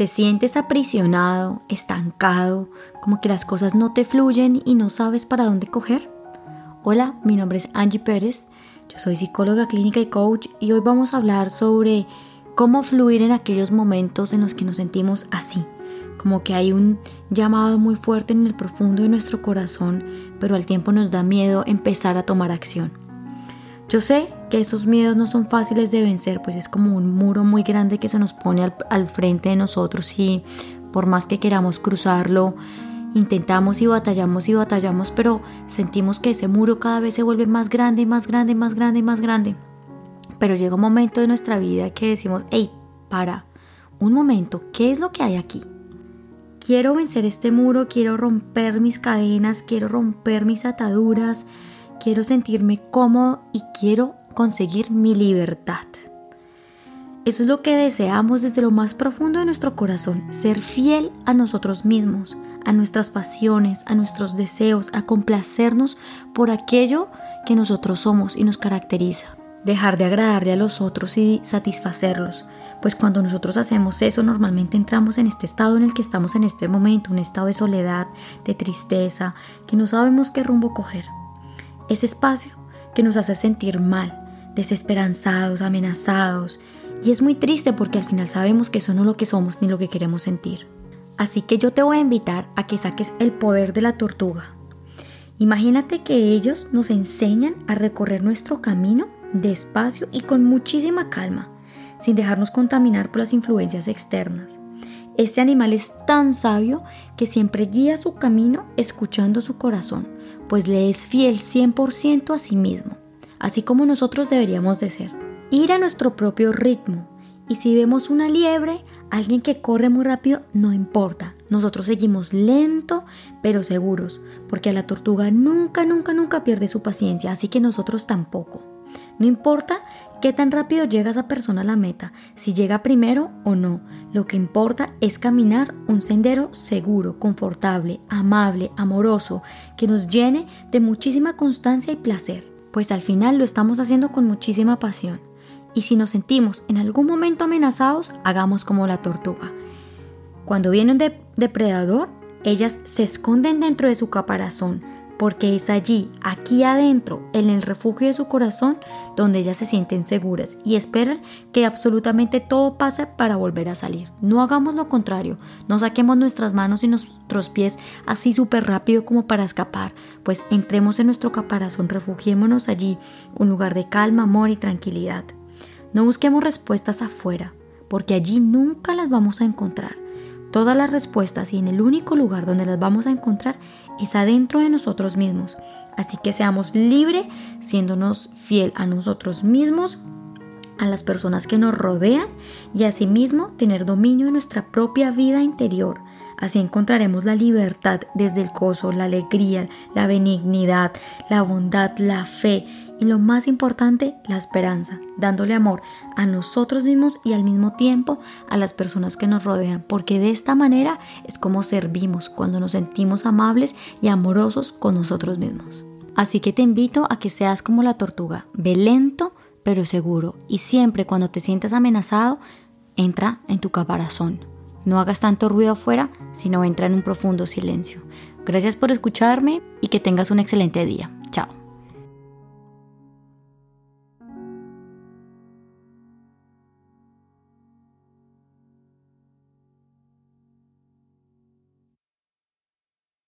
¿Te sientes aprisionado, estancado, como que las cosas no te fluyen y no sabes para dónde coger? Hola, mi nombre es Angie Pérez, yo soy psicóloga clínica y coach y hoy vamos a hablar sobre cómo fluir en aquellos momentos en los que nos sentimos así, como que hay un llamado muy fuerte en el profundo de nuestro corazón, pero al tiempo nos da miedo empezar a tomar acción. Yo sé que esos miedos no son fáciles de vencer, pues es como un muro muy grande que se nos pone al, frente de nosotros y por más que queramos cruzarlo, intentamos y batallamos y batallamos, pero sentimos que ese muro cada vez se vuelve más grande, más grande, más grande, más grande. Pero llega un momento de nuestra vida que decimos, hey, para, un momento, ¿qué es lo que hay aquí? Quiero vencer este muro, quiero romper mis cadenas, quiero romper mis ataduras, quiero sentirme cómodo y quiero conseguir mi libertad. Eso es lo que deseamos desde lo más profundo de nuestro corazón, ser fiel a nosotros mismos, a nuestras pasiones, a nuestros deseos, a complacernos por aquello que nosotros somos y nos caracteriza. Dejar de agradarle a los otros y satisfacerlos, pues cuando nosotros hacemos eso normalmente entramos en este estado en el que estamos en este momento, un estado de soledad, de tristeza, que no sabemos qué rumbo coger ese espacio que nos hace sentir mal, desesperanzados, amenazados. Y es muy triste porque al final sabemos que eso no es lo que somos ni lo que queremos sentir. Así que yo te voy a invitar a que saques el poder de la tortuga. Imagínate que ellos nos enseñan a recorrer nuestro camino despacio y con muchísima calma, sin dejarnos contaminar por las influencias externas. Este animal es tan sabio que siempre guía su camino escuchando su corazón, pues le es fiel 100% a sí mismo, así como nosotros deberíamos de ser. Ir a nuestro propio ritmo. Y si vemos una liebre, alguien que corre muy rápido, no importa. Nosotros seguimos lento, pero seguros, porque a la tortuga nunca, nunca, nunca pierde su paciencia, así que nosotros tampoco. No importa qué tan rápido llega esa persona a la meta, si llega primero o no. Lo que importa es caminar un sendero seguro, confortable, amable, amoroso, que nos llene de muchísima constancia y placer, pues al final lo estamos haciendo con muchísima pasión. Y si nos sentimos en algún momento amenazados, hagamos como la tortuga. Cuando viene un depredador, ellas se esconden dentro de su caparazón, porque es allí, aquí adentro, en el refugio de su corazón, donde ellas se sienten seguras y esperan que absolutamente todo pase para volver a salir. No hagamos lo contrario, no saquemos nuestras manos y nuestros pies así súper rápido como para escapar, pues entremos en nuestro caparazón, refugiémonos allí, un lugar de calma, amor y tranquilidad. No busquemos respuestas afuera, porque allí nunca las vamos a encontrar todas las respuestas y en el único lugar donde las vamos a encontrar es adentro de nosotros mismos. Así que seamos libres siéndonos fiel a nosotros mismos, a las personas que nos rodean y asimismo tener dominio de nuestra propia vida interior. Así encontraremos la libertad desde el gozo, la alegría, la benignidad, la bondad, la fe y lo más importante, la esperanza, dándole amor a nosotros mismos y al mismo tiempo a las personas que nos rodean, porque de esta manera es como servimos cuando nos sentimos amables y amorosos con nosotros mismos. Así que te invito a que seas como la tortuga, ve lento pero seguro y siempre cuando te sientas amenazado, entra en tu caparazón. No hagas tanto ruido afuera, sino entra en un profundo silencio. Gracias por escucharme y que tengas un excelente día. Chao.